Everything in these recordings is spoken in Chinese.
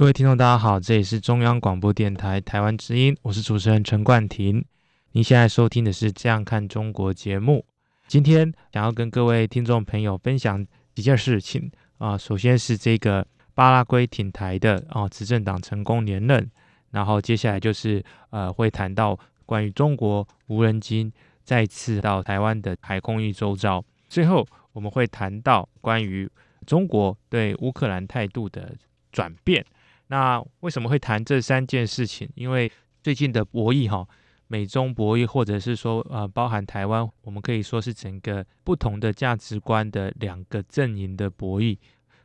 各位听众，大家好，这里是中央广播电台台湾之音，我是主持人陈冠廷。您现在收听的是《这样看中国》节目。今天想要跟各位听众朋友分享几件事情啊。首先是这个巴拉圭挺台的啊，执政党成功连任。然后接下来就是呃，会谈到关于中国无人机再次到台湾的海空域周遭。最后我们会谈到关于中国对乌克兰态度的转变。那为什么会谈这三件事情？因为最近的博弈哈，美中博弈，或者是说呃，包含台湾，我们可以说是整个不同的价值观的两个阵营的博弈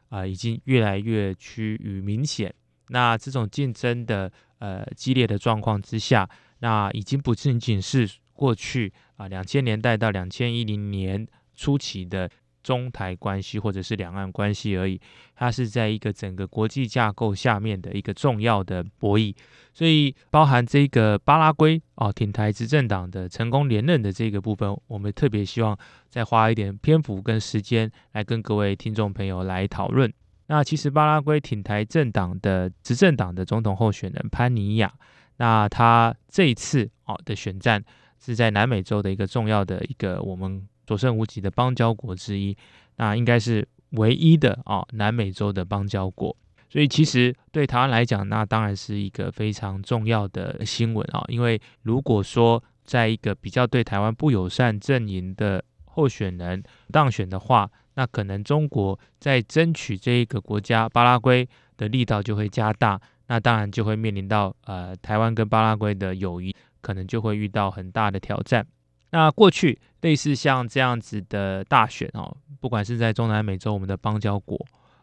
啊，已经越来越趋于明显。那这种竞争的呃激烈的状况之下，那已经不仅仅是过去啊两千年代到两千一零年初期的。中台关系或者是两岸关系而已，它是在一个整个国际架构下面的一个重要的博弈，所以包含这个巴拉圭哦挺台执政党的成功连任的这个部分，我们特别希望再花一点篇幅跟时间来跟各位听众朋友来讨论。那其实巴拉圭挺台政党的执政党的总统候选人潘尼亚，那他这一次哦的选战是在南美洲的一个重要的一个我们。所剩无几的邦交国之一，那应该是唯一的啊，南美洲的邦交国。所以其实对台湾来讲，那当然是一个非常重要的新闻啊。因为如果说在一个比较对台湾不友善阵营的候选人当选的话，那可能中国在争取这一个国家巴拉圭的力道就会加大。那当然就会面临到呃，台湾跟巴拉圭的友谊可能就会遇到很大的挑战。那过去类似像这样子的大选哦，不管是在中南美洲我们的邦交国，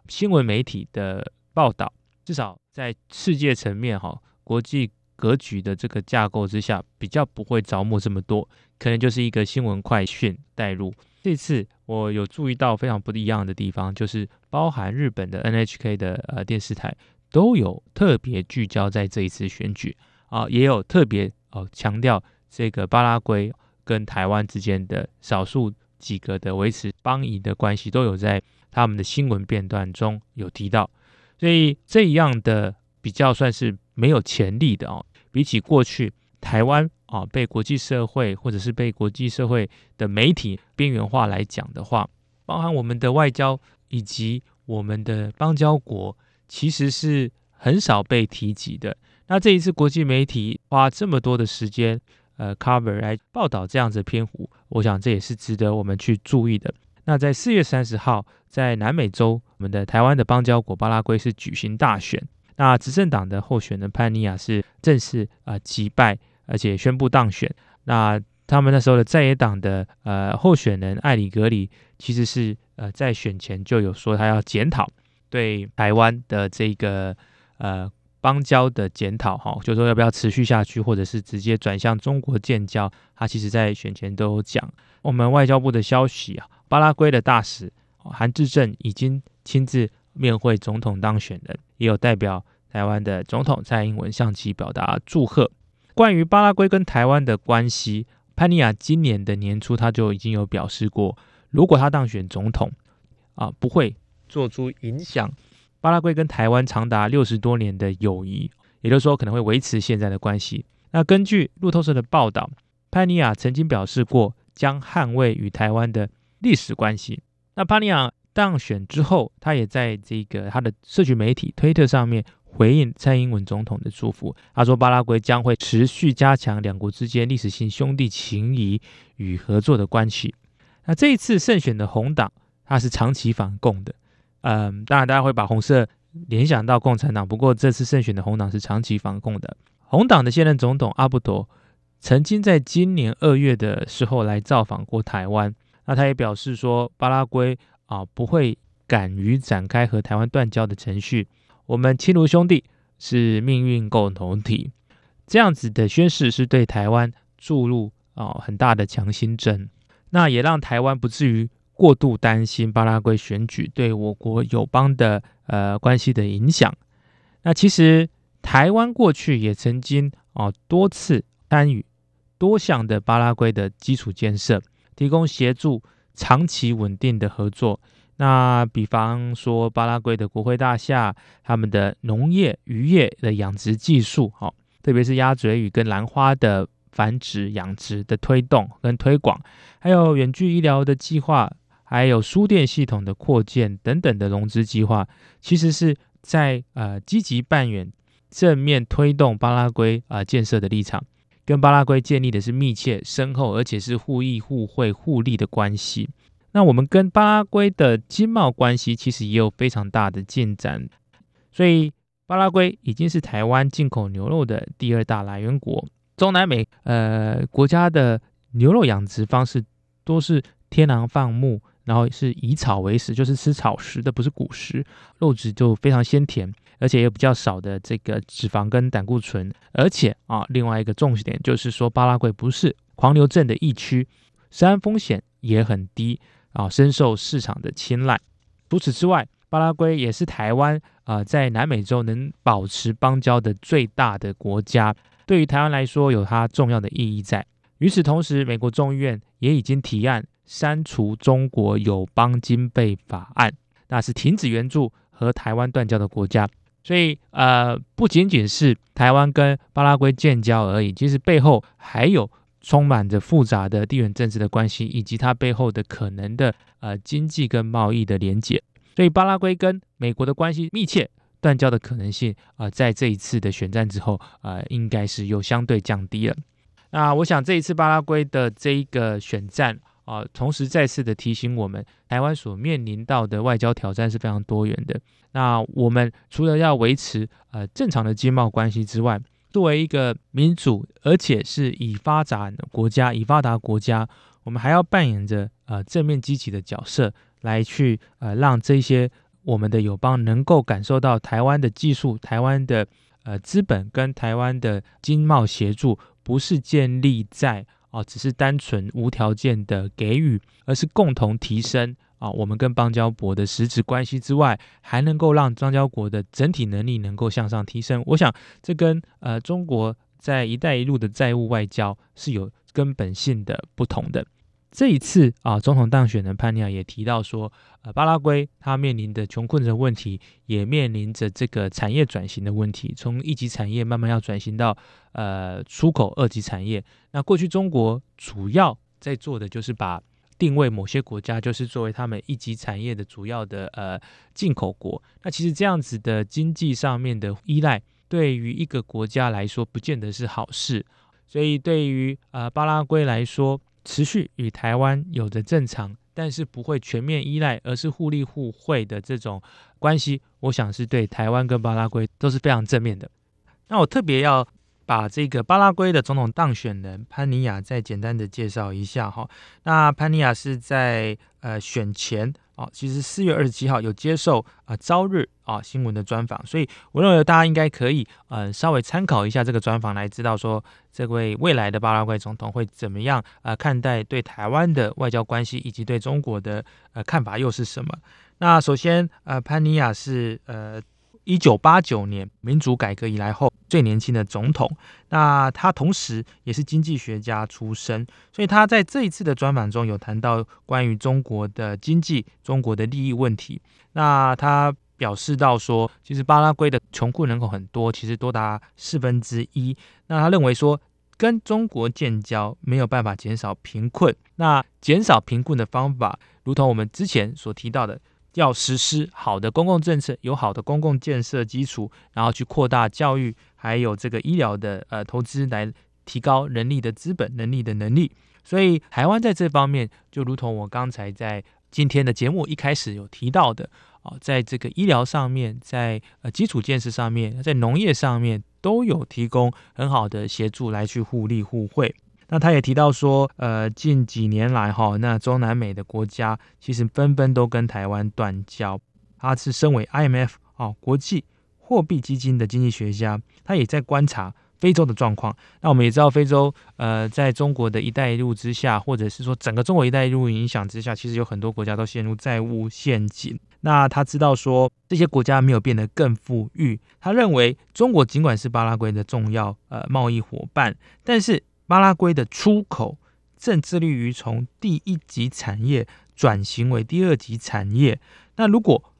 新闻媒体的报道，至少在世界层面哈，国际格局的这个架构之下，比较不会着墨这么多，可能就是一个新闻快讯带入。这次我有注意到非常不一样的地方，就是包含日本的 NHK 的呃电视台都有特别聚焦在这一次选举啊，也有特别哦强调这个巴拉圭。跟台湾之间的少数几个的维持邦谊的关系，都有在他们的新闻片段中有提到，所以这样的比较算是没有潜力的哦。比起过去台湾啊被国际社会或者是被国际社会的媒体边缘化来讲的话，包含我们的外交以及我们的邦交国，其实是很少被提及的。那这一次国际媒体花这么多的时间。呃，cover 来报道这样子的篇幅，我想这也是值得我们去注意的。那在四月三十号，在南美洲，我们的台湾的邦交国巴拉圭是举行大选，那执政党的候选人潘尼亚是正式啊击败，而且宣布当选。那他们那时候的在野党的呃候选人艾里格里，其实是呃在选前就有说他要检讨对台湾的这个呃。邦交的检讨，哈，就说要不要持续下去，或者是直接转向中国建交，他其实在选前都有讲。我们外交部的消息啊，巴拉圭的大使韩志正已经亲自面会总统当选人，也有代表台湾的总统蔡英文向其表达祝贺。关于巴拉圭跟台湾的关系，潘尼亚今年的年初他就已经有表示过，如果他当选总统，啊，不会做出影响。巴拉圭跟台湾长达六十多年的友谊，也就是说可能会维持现在的关系。那根据路透社的报道，潘尼亚曾经表示过将捍卫与台湾的历史关系。那潘尼亚当选之后，他也在这个他的社群媒体推特上面回应蔡英文总统的祝福。他说，巴拉圭将会持续加强两国之间历史性兄弟情谊与合作的关系。那这一次胜选的红党，他是长期反共的。嗯，当然，大家会把红色联想到共产党。不过，这次胜选的红党是长期反共的。红党的现任总统阿布多曾经在今年二月的时候来造访过台湾。那他也表示说，巴拉圭啊不会敢于展开和台湾断交的程序。我们亲如兄弟，是命运共同体。这样子的宣誓是对台湾注入啊很大的强心针，那也让台湾不至于过度担心巴拉圭选举对我国友邦的呃关系的影响。那其实台湾过去也曾经啊多次参与多项的巴拉圭的基础建设，提供协助长期稳定的合作。那比方说巴拉圭的国会大厦，他们的农业渔业的养殖技术，好。特别是鸭嘴鱼跟兰花的繁殖养殖的推动跟推广，还有远距医疗的计划，还有输电系统的扩建等等的融资计划，其实是在呃积极扮演正面推动巴拉圭啊建设的立场，跟巴拉圭建立的是密切深厚而且是互益互惠互利的关系。那我们跟巴拉圭的经贸关系其实也有非常大的进展，所以。巴拉圭已经是台湾进口牛肉的第二大来源国。中南美呃国家的牛肉养殖方式都是天然放牧，然后是以草为食，就是吃草食的，不是谷食，肉质就非常鲜甜，而且有比较少的这个脂肪跟胆固醇。而且啊，另外一个重点就是说，巴拉圭不是狂牛症的疫区，食安风险也很低啊，深受市场的青睐。除此之外，巴拉圭也是台湾啊，在南美洲能保持邦交的最大的国家，对于台湾来说有它重要的意义在。与此同时，美国众议院也已经提案删除中国友邦经备法案，那是停止援助和台湾断交的国家。所以，呃，不仅仅是台湾跟巴拉圭建交而已，其实背后还有充满着复杂的地缘政治的关系，以及它背后的可能的呃经济跟贸易的连结。所以巴拉圭跟美国的关系密切，断交的可能性啊，在这一次的选战之后啊，应该是又相对降低了。那我想这一次巴拉圭的这一个选战啊，同时再次的提醒我们，台湾所面临到的外交挑战是非常多元的。那我们除了要维持呃正常的经贸关系之外，作为一个民主而且是以发展国家、以发达国家，我们还要扮演着呃正面积极的角色。来去呃，让这些我们的友邦能够感受到台湾的技术、台湾的呃资本跟台湾的经贸协助，不是建立在哦，只是单纯无条件的给予，而是共同提升啊，我们跟邦交国的实质关系之外，还能够让邦交国的整体能力能够向上提升。我想这跟呃中国在“一带一路”的债务外交是有根本性的不同的。这一次啊，总统当选的潘尼亚也提到说，呃，巴拉圭它面临的穷困的问题，也面临着这个产业转型的问题，从一级产业慢慢要转型到呃出口二级产业。那过去中国主要在做的就是把定位某些国家，就是作为他们一级产业的主要的呃进口国。那其实这样子的经济上面的依赖，对于一个国家来说，不见得是好事。所以对于呃巴拉圭来说，持续与台湾有着正常，但是不会全面依赖，而是互利互惠的这种关系，我想是对台湾跟巴拉圭都是非常正面的。那我特别要把这个巴拉圭的总统当选人潘尼亚再简单的介绍一下哈。那潘尼亚是在呃选前。哦，其实四月二十七号有接受啊《朝日》啊新闻的专访，所以我认为大家应该可以嗯稍微参考一下这个专访，来知道说这位未来的巴拉圭总统会怎么样啊看待对台湾的外交关系，以及对中国的呃看法又是什么？那首先呃潘尼亚是呃。一九八九年民主改革以来后最年轻的总统，那他同时也是经济学家出身，所以他在这一次的专访中有谈到关于中国的经济、中国的利益问题。那他表示到说，其实巴拉圭的穷困人口很多，其实多达四分之一。那他认为说，跟中国建交没有办法减少贫困。那减少贫困的方法，如同我们之前所提到的。要实施好的公共政策，有好的公共建设基础，然后去扩大教育，还有这个医疗的呃投资，来提高人力的资本能力的能力。所以台湾在这方面，就如同我刚才在今天的节目一开始有提到的啊，在这个医疗上面，在呃基础建设上面，在农业上面，都有提供很好的协助来去互利互惠。那他也提到说，呃，近几年来哈，那中南美的国家其实纷纷都跟台湾断交。他是身为 IMF 啊国际货币基金的经济学家，他也在观察非洲的状况。那我们也知道，非洲呃，在中国的一带一路之下，或者是说整个中国一带一路影响之下，其实有很多国家都陷入债务陷阱。那他知道说这些国家没有变得更富裕，他认为中国尽管是巴拉圭的重要呃贸易伙伴，但是巴拉圭的出口正致力于从第一级产业转型为第二级产业。那如果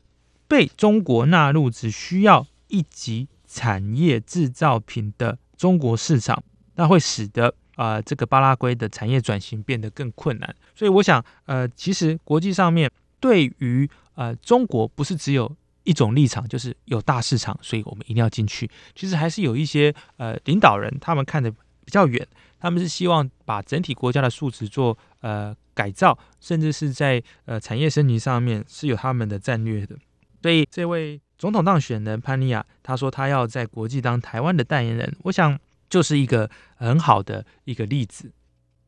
被中国纳入只需要一级产业制造品的中国市场，那会使得啊这个巴拉圭的产业转型变得更困难。所以我想，呃，其实国际上面对于呃中国不是只有一种立场，就是有大市场，所以我们一定要进去。其实还是有一些呃领导人，他们看的比较远，他们是希望把整体国家的素质做呃改造，甚至是在呃产业升级上面是有他们的战略的。所以，这位总统当选人潘尼亚，他说他要在国际当台湾的代言人，我想就是一个很好的一个例子。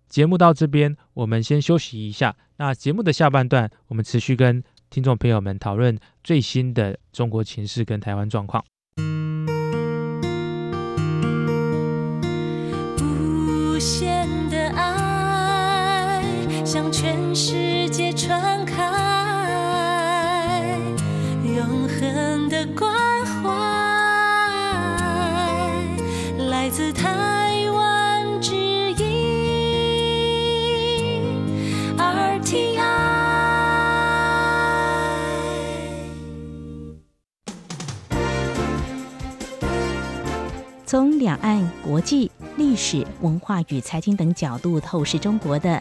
节目到这边，我们先休息一下。那节目的下半段，我们持续跟听众朋友们讨论最新的中国情势跟台湾状况。世界传开，永恒的关怀来自台湾之音 RTI。从两岸、国际、历史文化与财经等角度透视中国的《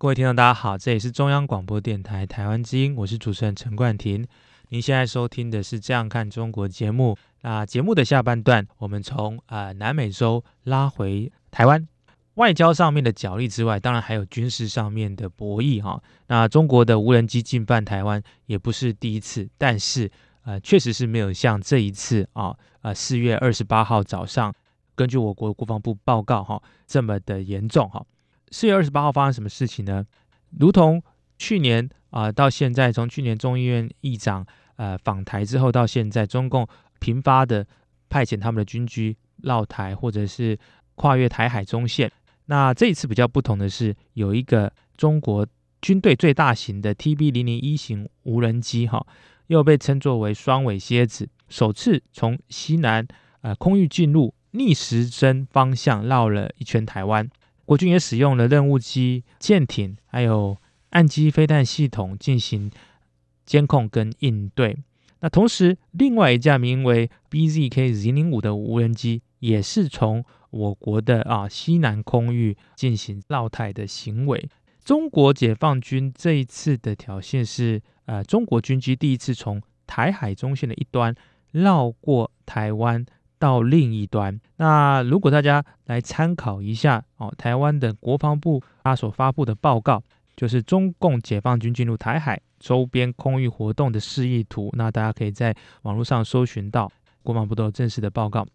各位听众，大家好，这里是中央广播电台台湾之音，我是主持人陈冠廷。您现在收听的是《这样看中国》节目。那节目的下半段，我们从呃南美洲拉回台湾，外交上面的角力之外，当然还有军事上面的博弈哈。那中国的无人机进犯台湾也不是第一次，但是呃确实是没有像这一次啊呃四月二十八号早上，根据我国国防部报告哈这么的严重哈。四月二十八号发生什么事情呢？如同去年啊、到现在，从去年众议院议长呃访台之后到现在，中共频发的派遣他们的军机绕台，或者是跨越台海中线。那这一次比较不同的是，有一个中国军队最大型的 TB 零零一型无人机哈，又被称作为双尾蝎子，首次从西南呃空域进入逆时针方向绕了一圈台湾。国军也使用了任务机、舰艇，还有岸基飞弹系统进行监控跟应对。那同时，另外一架名为 BZK Z 零五的无人机，也是从我国的啊西南空域进行绕台的行为。中国解放军这一次的挑衅是，呃，中国军机第一次从台海中线的一端绕过台湾到另一端。那如果大家来参考一下哦，台湾的国防部他所发布的报告，就是中共解放军进入台海周边空域活动的示意图。那大家可以在网络上搜寻到国防部都有正式的报告，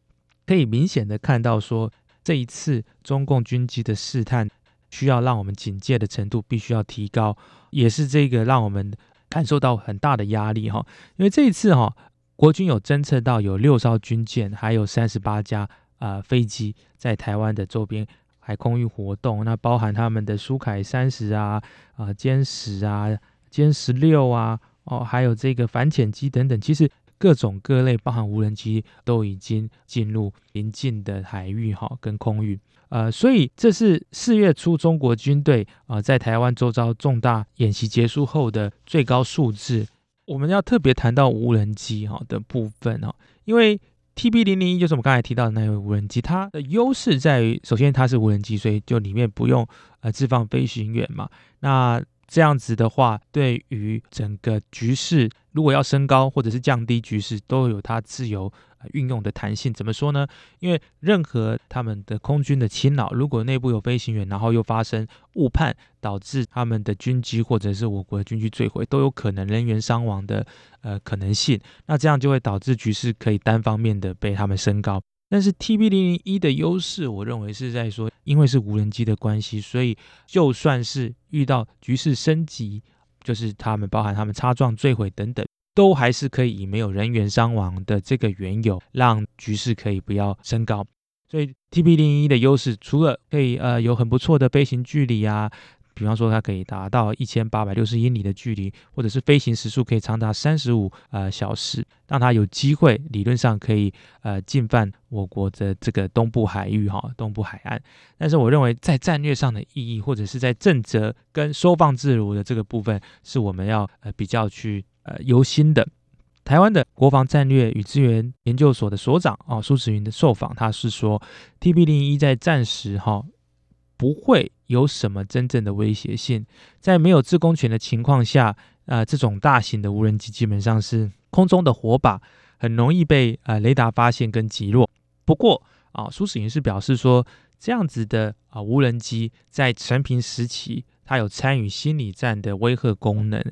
可以明显的看到说，这一次中共军机的试探，需要让我们警戒的程度必须要提高，也是这个让我们感受到很大的压力哈。因为这一次哈，国军有侦测到有六艘军舰，还有三十八架啊、呃飞机在台湾的周边海空域活动，那包含他们的苏凯三十啊、啊歼十啊、歼十六啊，哦，还有这个反潜机等等，其实各种各类，包含无人机，都已经进入临近的海域哈、跟空域。呃，所以这是四月初中国军队啊、呃在台湾周遭重大演习结束后的最高数字。我们要特别谈到无人机哈、的部分哈、因为 TB 零零一就是我们刚才提到的那位无人机，它的优势在于，首先它是无人机，所以就里面不用呃置放飞行员嘛。那这样子的话，对于整个局势，如果要升高或者是降低局势，都有它自由运用的弹性。怎么说呢？因为任何他们的空军的侵扰，如果内部有飞行员，然后又发生误判，导致他们的军机或者是我国的军机坠毁，都有可能人员伤亡的呃可能性。那这样就会导致局势可以单方面的被他们升高。但是 TB 零零一的优势，我认为是在说，因为是无人机的关系，所以就算是遇到局势升级，就是他们包含他们擦撞、坠毁等等，都还是可以以没有人员伤亡的这个缘由，让局势可以不要升高。所以 TB 零一的优势，除了可以呃有很不错的飞行距离啊，比方说它可以达到一千八百六十英里的距离，或者是飞行时速可以长达三十五呃小时，让它有机会理论上可以呃进犯我国的这个东部海域哈、东部海岸。但是我认为在战略上的意义，或者是在正则跟收放自如的这个部分，是我们要呃比较去呃由新的。台湾的国防战略与资源研究所的所长哦苏子云的受访，他是说 TB 零一在战时哈、不会有什么真正的威胁性，在没有制空权的情况下，呃，这种大型的无人机基本上是空中的火把，很容易被呃雷达发现跟击落。不过啊，苏子云是表示说，这样子的啊无人机在成平时期，它有参与心理战的威吓功能，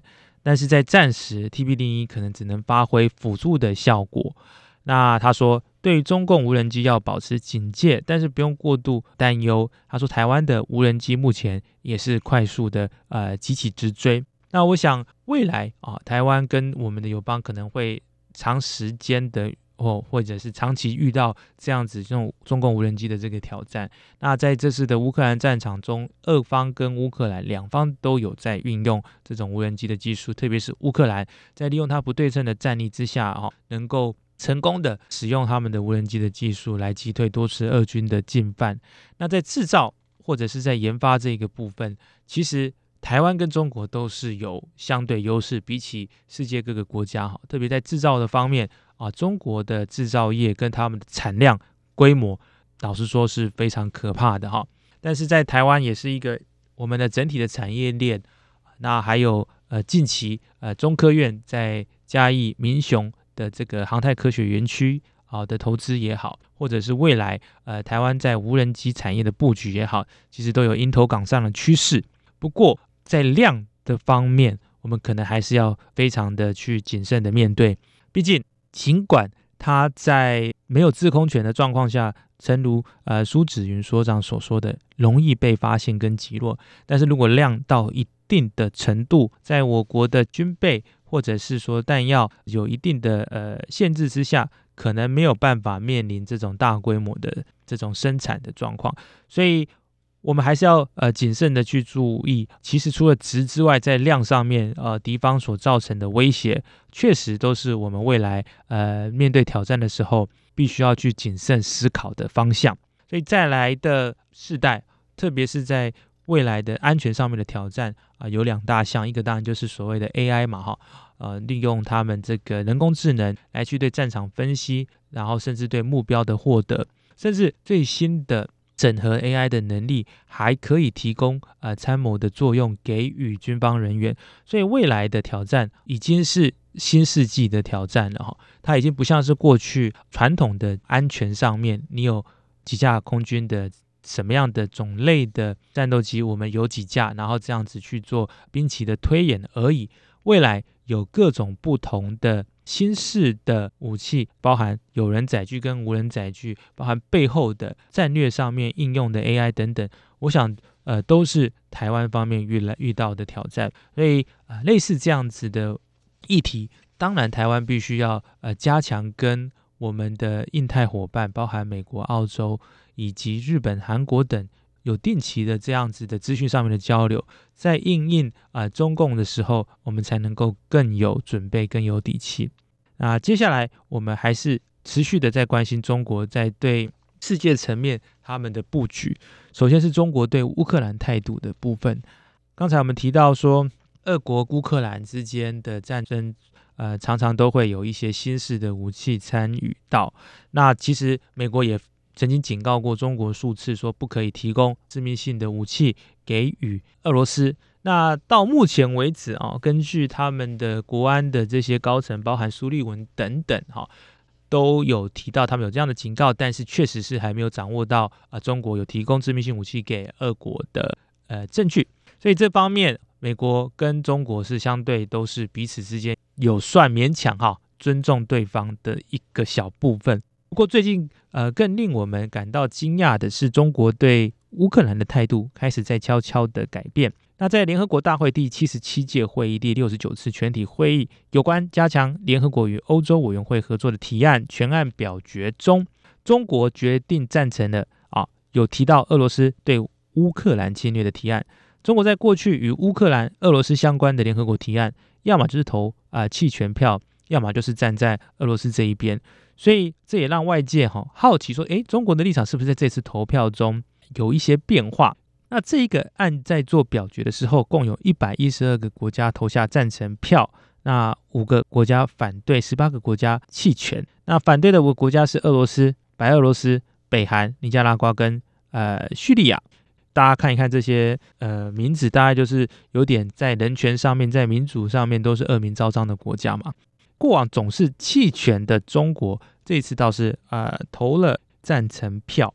但是在战时，TB 零一可能只能发挥辅助的效果。那他说，对于中共无人机要保持警戒，但是不用过度担忧。他说，台湾的无人机目前也是快速的呃急起直追。那我想未来啊，台湾跟我们的友邦可能会长时间的或或者是长期遇到这样子这种中共无人机的这个挑战。那在这次的乌克兰战场中，俄方跟乌克兰两方都有在运用这种无人机的技术，特别是乌克兰在利用它不对称的战力之下，哦，能够成功的使用他们的无人机的技术来击退多次俄军的进犯。那在制造或者是在研发这个部分，其实台湾跟中国都是有相对优势，比起世界各个国家哈，特别在制造的方面啊，中国的制造业跟他们的产量规模，老实说是非常可怕的哈。但是在台湾也是一个我们的整体的产业链，那还有呃近期呃中科院在嘉义民雄的这个航太科学园区啊的投资也好，或者是未来呃台湾在无人机产业的布局也好，其实都有迎头赶上的趋势。不过在量的方面，我们可能还是要非常的去谨慎的面对。毕竟，尽管它在没有制空权的状况下，诚如呃苏子云所长所说的，容易被发现跟击落，但是如果量到一定的程度，在我国的军备或者是说弹药有一定的呃限制之下，可能没有办法面临这种大规模的这种生产的状况，所以我们还是要呃谨慎的去注意。其实除了值之外，在量上面，呃，敌方所造成的威胁，确实都是我们未来呃面对挑战的时候，必须要去谨慎思考的方向。所以再来的世代，特别是在未来的安全上面的挑战啊、有两大项，一个当然就是所谓的 AI 嘛，哈，呃，利用他们这个人工智能来去对战场分析，然后甚至对目标的获得，甚至最新的整合 AI 的能力，还可以提供呃参谋的作用给予军方人员。所以未来的挑战已经是新世纪的挑战了哈，它已经不像是过去传统的安全上面，你有几架空军的。什么样的种类的战斗机，我们有几架，然后这样子去做兵棋的推演而已。未来有各种不同的新式的武器，包含有人载具跟无人载具，包含背后的战略上面应用的 AI 等等，我想呃都是台湾方面遇来遇到的挑战。所以、呃类似这样子的议题，当然，台湾必须要呃加强跟我们的印太伙伴，包含美国、澳洲以及日本、韩国等，有定期的这样子的资讯上面的交流，在应应啊、中共的时候，我们才能够更有准备、更有底气。那接下来我们还是持续的在关心中国在对世界层面他们的布局。首先是中国对乌克兰态度的部分。刚才我们提到说，俄国乌克兰之间的战争，呃，常常都会有一些新式的武器参与到。那其实美国也曾经警告过中国数次，说不可以提供致命性的武器给予俄罗斯。那到目前为止啊，根据他们的国安的这些高层，包含苏利文等等哈、都有提到他们有这样的警告，但是确实是还没有掌握到啊、中国有提供致命性武器给俄国的呃证据。所以这方面，美国跟中国是相对都是彼此之间有算勉强哈尊重对方的一个小部分。不过最近呃更令我们感到惊讶的是，中国对乌克兰的态度开始在悄悄的改变。那在联合国大会第七十七届会议第六十九次全体会议有关加强联合国与欧洲委员会合作的提案全案表决中，中国决定赞成了啊，有提到俄罗斯对乌克兰侵略的提案。中国在过去与乌克兰、俄罗斯相关的联合国提案，要么就是投啊、弃权票，要么就是站在俄罗斯这一边。所以这也让外界哈、好奇说，诶，中国的立场是不是在这次投票中有一些变化？那这一个案在做表决的时候，共有一百一十二个国家投下赞成票，那五个国家反对，十八个国家弃权。那反对的五个国家是俄罗斯、白俄罗斯、北韩、尼加拉瓜跟呃叙利亚。大家看一看这些呃名字，大概就是有点在人权上面、在民主上面都是恶名昭彰的国家嘛。过往总是弃权的中国，这次倒是呃投了赞成票。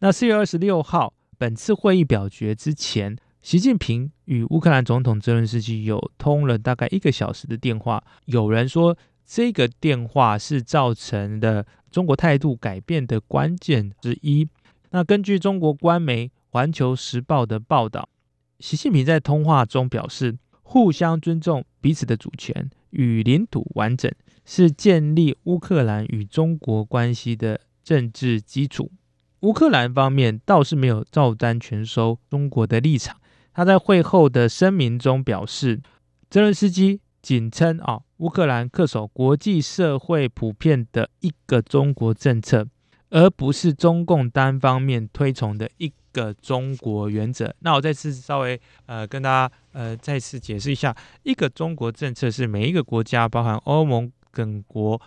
那四月二十六号，本次会议表决之前，习近平与乌克兰总统泽连斯基有通了大概一个小时的电话。有人说，这个电话是造成的中国态度改变的关键之一。那根据中国官媒《环球时报》的报道，习近平在通话中表示，互相尊重彼此的主权与领土完整是建立乌克兰与中国关系的政治基础。乌克兰方面倒是没有照单全收中国的立场。他在会后的声明中表示，泽伦斯基仅称啊，乌克兰恪守国际社会普遍的一个中国政策，而不是中共单方面推崇的一个中国原则。那我再次稍微呃跟大家呃再次解释一下，一个中国政策是每一个国家，包含欧盟等国。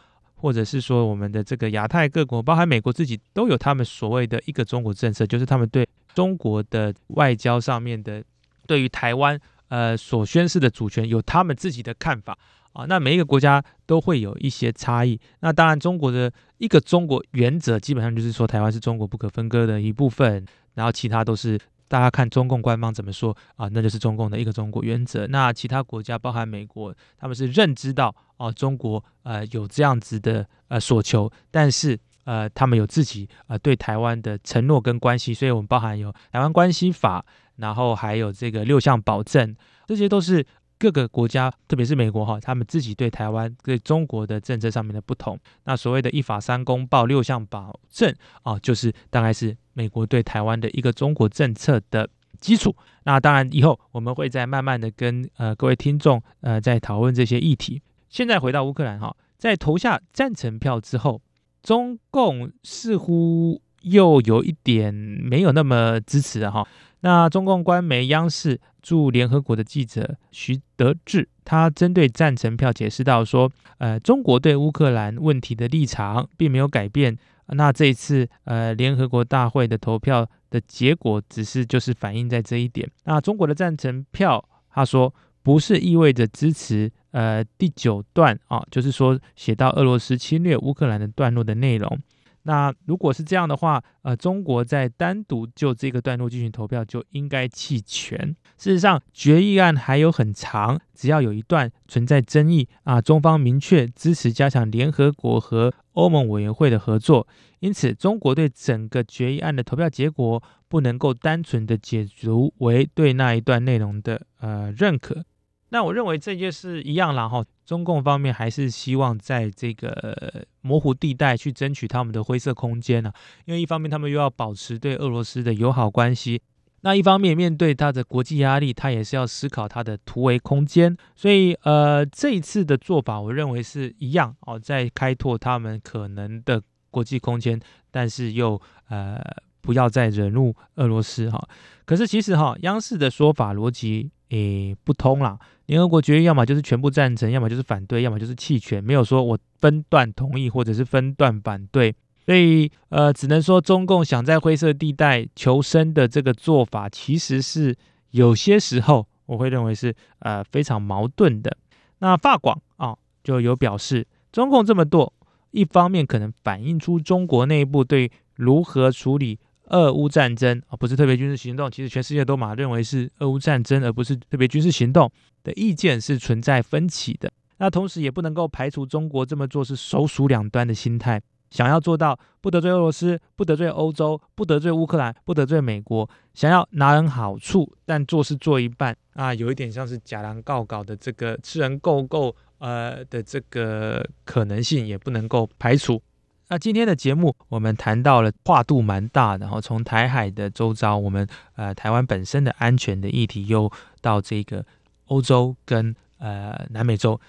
或者是说我们的这个亚太各国，包含美国自己，都有他们所谓的一个中国政策，就是他们对中国的外交上面的，对于台湾呃所宣示的主权有他们自己的看法啊。那每一个国家都会有一些差异。那当然，中国的一个中国原则，基本上就是说台湾是中国不可分割的一部分，然后其他都是。大家看中共官方怎么说啊？那就是中共的一个中国原则。那其他国家，包含美国，他们是认知到哦、中国呃有这样子的呃所求，但是呃他们有自己呃对台湾的承诺跟关系，所以我们包含有台湾关系法，然后还有这个六项保证，这些都是各个国家，特别是美国哈，他们自己对台湾对中国的政策上面的不同。那所谓的一法三公报六项保证啊，就是大概是美国对台湾的一个中国政策的基础。那当然，以后我们会再慢慢的跟呃各位听众呃在讨论这些议题。现在回到乌克兰哈，在投下赞成票之后，中共似乎又有一点没有那么支持哈。那中共官媒央视驻联合国的记者徐德志，他针对赞成票解释到说，呃，中国对乌克兰问题的立场并没有改变。那这一次呃联合国大会的投票的结果，只是就是反映在这一点。那中国的赞成票，他说不是意味着支持呃第九段啊，就是说写到俄罗斯侵略乌克兰的段落的内容。那如果是这样的话，呃，中国在单独就这个段落进行投票，就应该弃权。事实上，决议案还有很长，只要有一段存在争议啊，中方明确支持加强联合国和欧盟委员会的合作。因此，中国对整个决议案的投票结果不能够单纯的解读为对那一段内容的呃认可。那我认为这件事一样啦哈，中共方面还是希望在这个模糊地带去争取他们的灰色空间呢、因为一方面他们又要保持对俄罗斯的友好关系，那一方面面对他的国际压力，他也是要思考他的突围空间，所以呃这一次的做法，我认为是一样哦，在开拓他们可能的国际空间，但是又呃不要再惹怒俄罗斯哈。可是其实哈，央视的说法逻辑诶不通啦。联合国决议要么就是全部赞成，要么就是反对，要么就是弃权，没有说我分段同意或者是分段反对。所以呃，只能说中共想在灰色地带求生的这个做法，其实是有些时候我会认为是呃非常矛盾的。那法广啊、就有表示，中共这么做，一方面可能反映出中国内部对如何处理俄乌战争啊，不是特别军事行动，其实全世界都马认为是俄乌战争，而不是特别军事行动的意见是存在分歧的。那同时也不能够排除中国这么做是首鼠两端的心态，想要做到不得罪俄罗斯、不得罪欧洲、不得罪乌克兰、不得罪美国，想要拿人好处，但做事做一半啊，有一点像是假狼告告的这个吃人够够呃的这个可能性也不能够排除。那今天的节目，我们谈到了跨度蛮大，然后从台海的周遭，我们呃台湾本身的安全的议题，又到这个欧洲跟呃南美洲，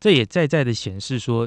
这也在在的显示说，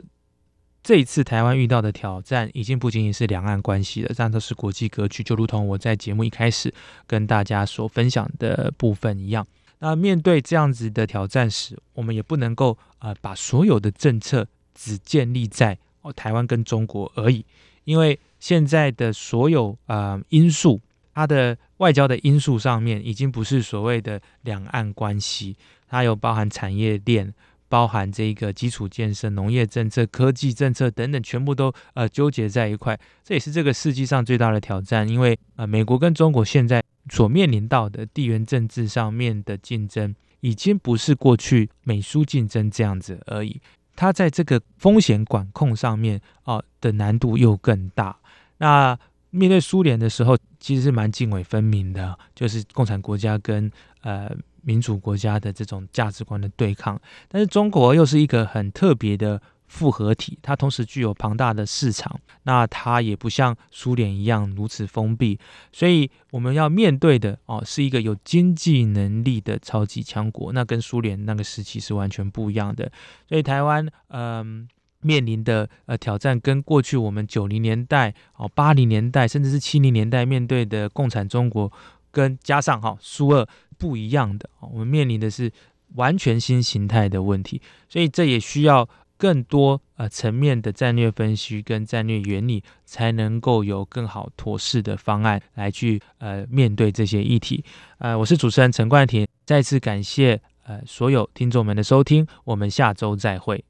这一次台湾遇到的挑战，已经不仅仅是两岸关系了，这样都是国际格局，就如同我在节目一开始跟大家所分享的部分一样。那面对这样子的挑战时，我们也不能够呃把所有的政策只建立在哦台湾跟中国而已，因为现在的所有呃因素，它的外交的因素上面已经不是所谓的两岸关系，它有包含产业链。包含这个基础建设、农业政策、科技政策等等，全部都呃纠结在一块，这也是这个世纪上最大的挑战。因为呃，美国跟中国现在所面临到的地缘政治上面的竞争，已经不是过去美苏竞争这样子而已。它在这个风险管控上面哦、的难度又更大。那面对苏联的时候，其实是蛮泾渭分明的，就是共产国家跟呃民主国家的这种价值观的对抗。但是中国又是一个很特别的复合体，它同时具有庞大的市场，那它也不像苏联一样如此封闭，所以我们要面对的哦是一个有经济能力的超级强国，那跟苏联那个时期是完全不一样的。所以台湾嗯。面临的呃挑战，跟过去我们九零年代、哦八零年代，甚至是七零年代面对的共产中国，跟加上哈、苏二不一样的、我们面临的是完全新形态的问题，所以这也需要更多呃层面的战略分析跟战略原理，才能够有更好妥适的方案来去呃面对这些议题。呃，我是主持人陈冠廷，再次感谢呃所有听众们的收听，我们下周再会。